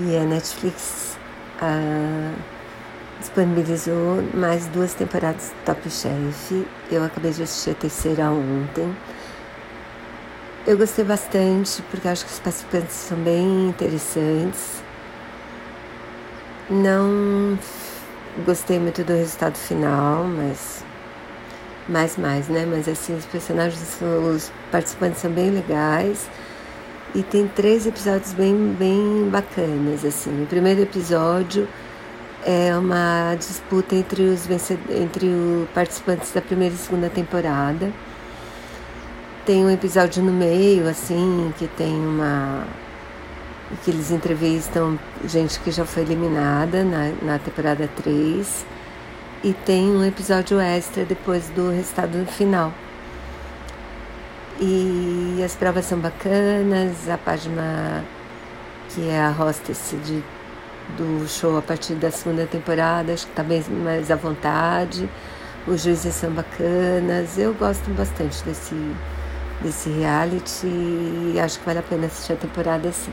E a Netflix uh, disponibilizou mais duas temporadas de Top Chef. Eu acabei de assistir a terceira ontem. Eu gostei bastante porque acho que os participantes são bem interessantes. Não gostei muito do resultado final, mas mais mais, né? Mas assim, os personagens, os participantes são bem legais. E tem três episódios bem, bem bacanas, assim. O primeiro episódio é uma disputa entre os entre os participantes da primeira e segunda temporada. Tem um episódio no meio, assim, que tem uma. que eles entrevistam gente que já foi eliminada na, na temporada 3. E tem um episódio extra depois do resultado final. E as provas são bacanas, a página que é a hostess de, do show a partir da segunda temporada, acho que está bem mais à vontade. Os juízes são bacanas, eu gosto bastante desse, desse reality e acho que vale a pena assistir a temporada assim.